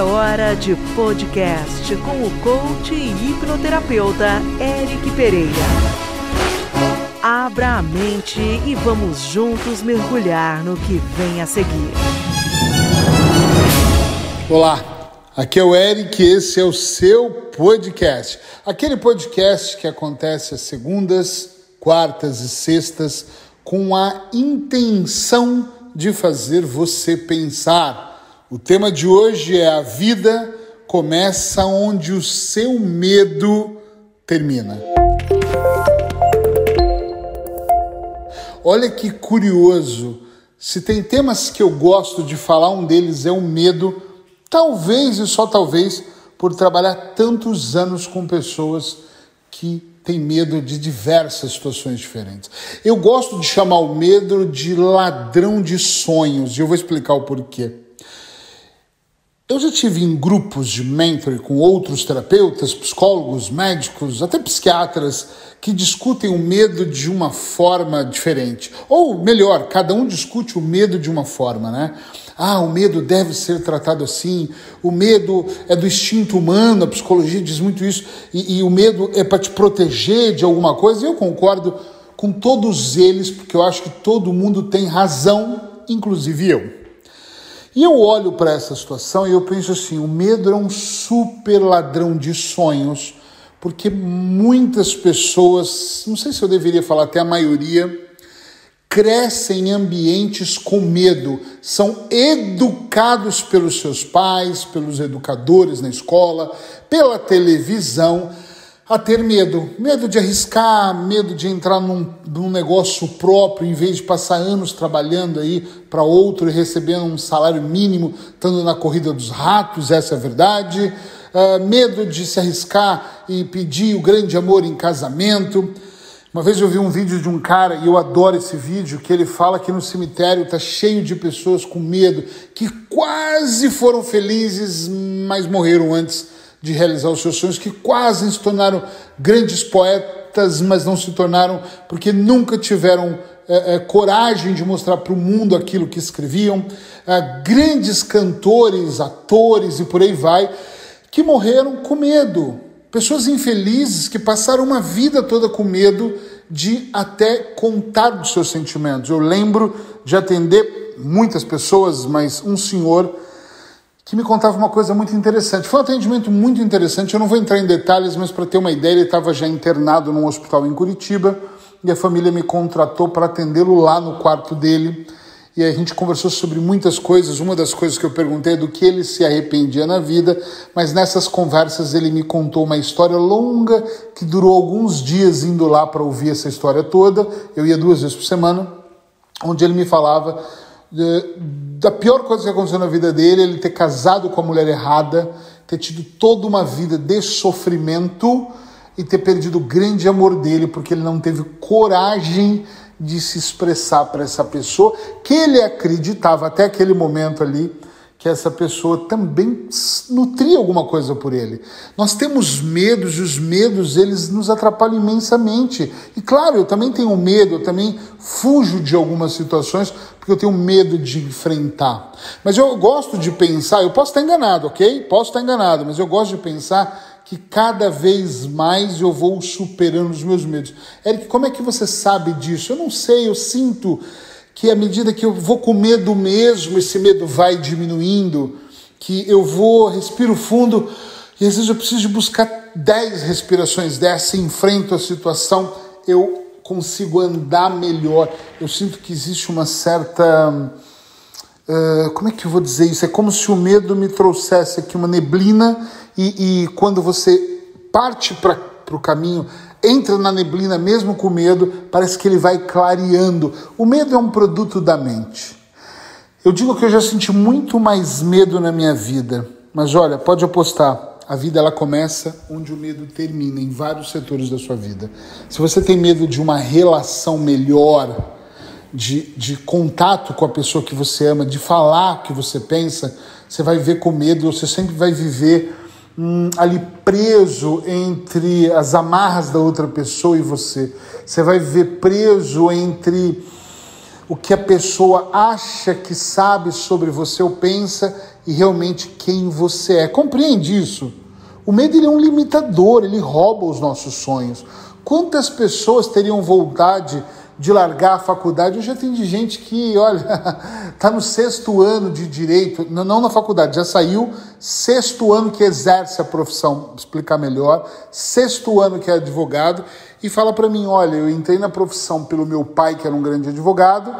É hora de podcast com o coach e hipnoterapeuta Eric Pereira. Abra a mente e vamos juntos mergulhar no que vem a seguir. Olá, aqui é o Eric e esse é o seu podcast. Aquele podcast que acontece às segundas, quartas e sextas com a intenção de fazer você pensar o tema de hoje é a vida começa onde o seu medo termina. Olha que curioso. Se tem temas que eu gosto de falar, um deles é o medo, talvez e só talvez por trabalhar tantos anos com pessoas que têm medo de diversas situações diferentes. Eu gosto de chamar o medo de ladrão de sonhos e eu vou explicar o porquê. Eu já tive em grupos de mentoring com outros terapeutas, psicólogos, médicos, até psiquiatras, que discutem o medo de uma forma diferente. Ou melhor, cada um discute o medo de uma forma, né? Ah, o medo deve ser tratado assim, o medo é do instinto humano, a psicologia diz muito isso, e, e o medo é para te proteger de alguma coisa, e eu concordo com todos eles, porque eu acho que todo mundo tem razão, inclusive eu. E eu olho para essa situação e eu penso assim: o medo é um super ladrão de sonhos, porque muitas pessoas, não sei se eu deveria falar até a maioria, crescem em ambientes com medo, são educados pelos seus pais, pelos educadores na escola, pela televisão a ter medo. Medo de arriscar, medo de entrar num, num negócio próprio, em vez de passar anos trabalhando aí para outro e recebendo um salário mínimo, estando na corrida dos ratos, essa é a verdade. Uh, medo de se arriscar e pedir o grande amor em casamento. Uma vez eu vi um vídeo de um cara, e eu adoro esse vídeo, que ele fala que no cemitério está cheio de pessoas com medo, que quase foram felizes, mas morreram antes de realizar os seus sonhos, que quase se tornaram grandes poetas, mas não se tornaram porque nunca tiveram é, é, coragem de mostrar para o mundo aquilo que escreviam. É, grandes cantores, atores e por aí vai, que morreram com medo. Pessoas infelizes que passaram uma vida toda com medo de até contar dos seus sentimentos. Eu lembro de atender muitas pessoas, mas um senhor que me contava uma coisa muito interessante. Foi um atendimento muito interessante. Eu não vou entrar em detalhes, mas para ter uma ideia, ele estava já internado num hospital em Curitiba e a família me contratou para atendê-lo lá no quarto dele. E a gente conversou sobre muitas coisas. Uma das coisas que eu perguntei é do que ele se arrependia na vida, mas nessas conversas ele me contou uma história longa que durou alguns dias indo lá para ouvir essa história toda. Eu ia duas vezes por semana, onde ele me falava da pior coisa que aconteceu na vida dele, ele ter casado com a mulher errada, ter tido toda uma vida de sofrimento e ter perdido o grande amor dele porque ele não teve coragem de se expressar para essa pessoa que ele acreditava até aquele momento ali que essa pessoa também nutria alguma coisa por ele. Nós temos medos e os medos eles nos atrapalham imensamente. E claro, eu também tenho medo, eu também fujo de algumas situações porque eu tenho medo de enfrentar. Mas eu gosto de pensar, eu posso estar enganado, ok? Posso estar enganado, mas eu gosto de pensar que cada vez mais eu vou superando os meus medos. Eric, como é que você sabe disso? Eu não sei, eu sinto que à medida que eu vou com medo mesmo, esse medo vai diminuindo, que eu vou, respiro fundo, e às vezes eu preciso buscar 10 respirações dessa, enfrento a situação, eu consigo andar melhor. Eu sinto que existe uma certa. Uh, como é que eu vou dizer isso? É como se o medo me trouxesse aqui uma neblina, e, e quando você parte para o caminho entra na neblina mesmo com medo, parece que ele vai clareando. O medo é um produto da mente. Eu digo que eu já senti muito mais medo na minha vida, mas olha, pode apostar, a vida ela começa onde o medo termina, em vários setores da sua vida. Se você tem medo de uma relação melhor, de, de contato com a pessoa que você ama, de falar o que você pensa, você vai viver com medo, você sempre vai viver hum, ali preso entre as amarras da outra pessoa e você. Você vai viver preso entre o que a pessoa acha que sabe sobre você ou pensa e realmente quem você é. Compreende isso? O medo ele é um limitador, ele rouba os nossos sonhos. Quantas pessoas teriam vontade de largar a faculdade? Eu já tenho de gente que, olha, está no sexto ano de direito, não na faculdade, já saiu, sexto ano que exerce a profissão, explicar melhor, sexto ano que é advogado, e fala para mim: olha, eu entrei na profissão pelo meu pai, que era um grande advogado.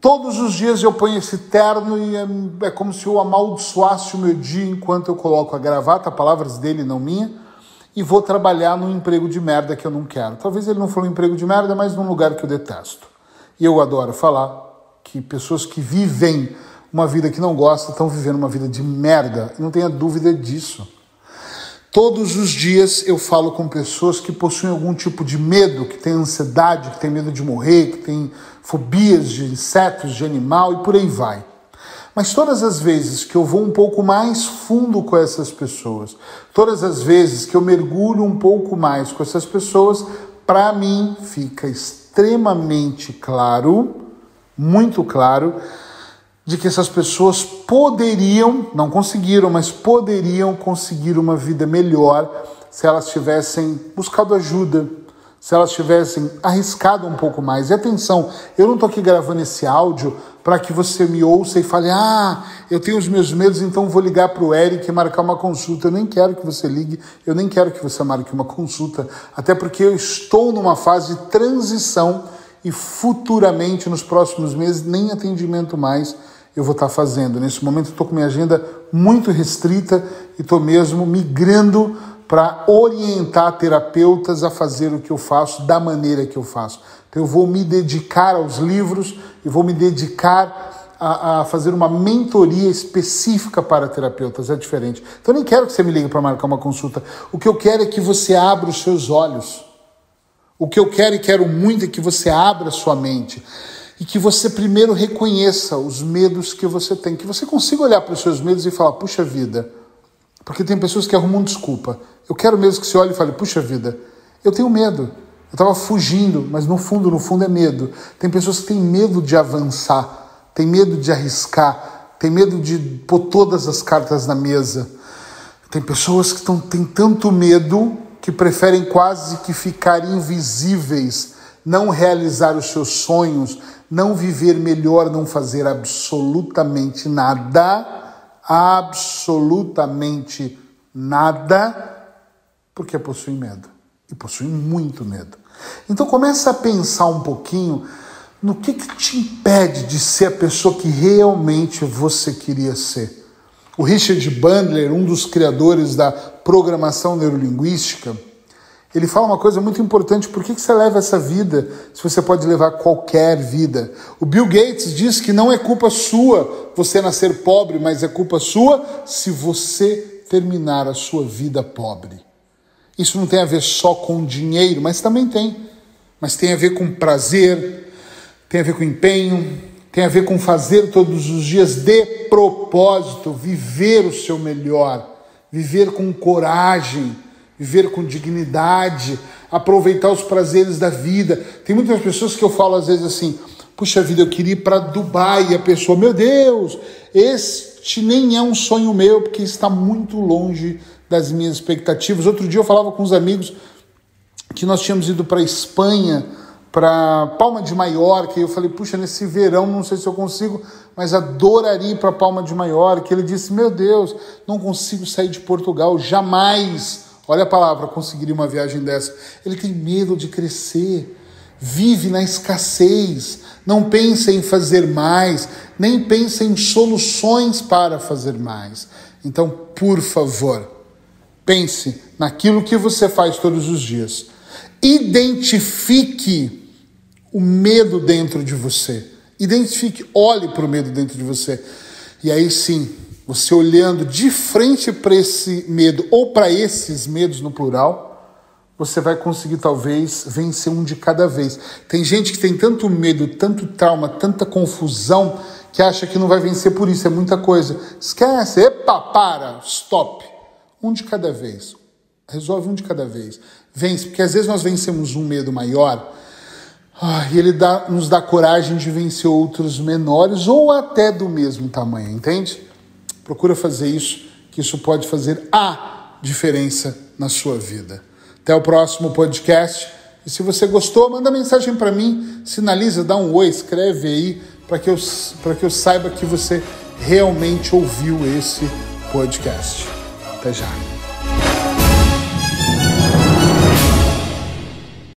Todos os dias eu ponho esse terno e é, é, como se eu amaldiçoasse o meu dia enquanto eu coloco a gravata, palavras dele, não minha, e vou trabalhar num emprego de merda que eu não quero. Talvez ele não falou um emprego de merda, mas num lugar que eu detesto. E eu adoro falar que pessoas que vivem uma vida que não gostam estão vivendo uma vida de merda. Não tenha dúvida disso. Todos os dias eu falo com pessoas que possuem algum tipo de medo, que têm ansiedade, que têm medo de morrer, que têm fobias de insetos, de animal e por aí vai. Mas todas as vezes que eu vou um pouco mais fundo com essas pessoas, todas as vezes que eu mergulho um pouco mais com essas pessoas, para mim fica extremamente claro, muito claro, de que essas pessoas poderiam, não conseguiram, mas poderiam conseguir uma vida melhor se elas tivessem buscado ajuda, se elas tivessem arriscado um pouco mais. E atenção, eu não estou aqui gravando esse áudio para que você me ouça e fale: ah, eu tenho os meus medos, então vou ligar para o Eric e marcar uma consulta. Eu nem quero que você ligue, eu nem quero que você marque uma consulta, até porque eu estou numa fase de transição e futuramente, nos próximos meses, nem atendimento mais eu vou estar fazendo. Nesse momento, estou com minha agenda muito restrita e estou mesmo migrando para orientar terapeutas a fazer o que eu faço da maneira que eu faço. Então, eu vou me dedicar aos livros e vou me dedicar a, a, fazer uma mentoria específica para terapeutas. É diferente. Então, eu nem quero que você me ligue para marcar uma consulta. O que eu quero é que você abra os seus olhos. O que eu quero e quero muito é que você abra a sua mente e que você primeiro reconheça os medos que você tem, que você consiga olhar para os seus medos e falar: puxa vida, porque tem pessoas que arrumam desculpa. Eu quero mesmo que você olhe e fale: puxa vida, eu tenho medo. Eu estava fugindo, mas no fundo, no fundo é medo. Tem pessoas que têm medo de avançar, têm medo de arriscar, têm medo de pôr todas as cartas na mesa. Tem pessoas que tão, têm tanto medo que preferem quase que ficar invisíveis, não realizar os seus sonhos, não viver melhor, não fazer absolutamente nada, absolutamente nada, porque possuem medo. E possuem muito medo. Então começa a pensar um pouquinho no que, que te impede de ser a pessoa que realmente você queria ser. O Richard Bandler, um dos criadores da programação neurolinguística, ele fala uma coisa muito importante: por que, que você leva essa vida se você pode levar qualquer vida? O Bill Gates diz que não é culpa sua você nascer pobre, mas é culpa sua se você terminar a sua vida pobre. Isso não tem a ver só com dinheiro, mas também tem. Mas tem a ver com prazer, tem a ver com empenho, tem a ver com fazer todos os dias de propósito, viver o seu melhor, viver com coragem viver com dignidade, aproveitar os prazeres da vida. Tem muitas pessoas que eu falo às vezes assim: puxa vida, eu queria ir para Dubai. E a pessoa, meu Deus, este nem é um sonho meu, porque está muito longe das minhas expectativas. Outro dia eu falava com os amigos que nós tínhamos ido para Espanha, para Palma de Maiorca, e eu falei, puxa, nesse verão não sei se eu consigo, mas adoraria ir para Palma de Maiorca. Ele disse, meu Deus, não consigo sair de Portugal, jamais Olha a palavra, conseguiria uma viagem dessa. Ele tem medo de crescer, vive na escassez, não pensa em fazer mais, nem pensa em soluções para fazer mais. Então, por favor, pense naquilo que você faz todos os dias. Identifique o medo dentro de você. Identifique, olhe para o medo dentro de você. E aí sim, você olhando de frente para esse medo, ou para esses medos no plural, você vai conseguir talvez vencer um de cada vez. Tem gente que tem tanto medo, tanto trauma, tanta confusão, que acha que não vai vencer por isso, é muita coisa. Esquece, epa, para, stop. Um de cada vez. Resolve um de cada vez. Vence, porque às vezes nós vencemos um medo maior ah, e ele dá, nos dá coragem de vencer outros menores ou até do mesmo tamanho, entende? Procura fazer isso, que isso pode fazer a diferença na sua vida. Até o próximo podcast. E se você gostou, manda mensagem para mim, sinaliza, dá um oi, escreve aí para que, eu, que eu saiba que você realmente ouviu esse podcast. Até já.